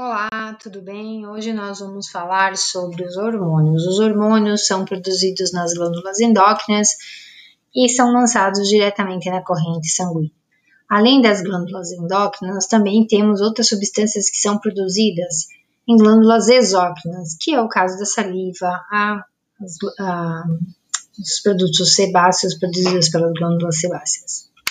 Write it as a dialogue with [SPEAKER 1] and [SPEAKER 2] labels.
[SPEAKER 1] Olá, tudo bem? Hoje nós vamos falar sobre os hormônios. Os hormônios são produzidos nas glândulas endócrinas e são lançados diretamente na corrente sanguínea. Além das glândulas endócrinas, nós também temos outras substâncias que são produzidas em glândulas exócrinas, que é o caso da saliva, a, a, os produtos sebáceos produzidos pelas glândulas sebáceas.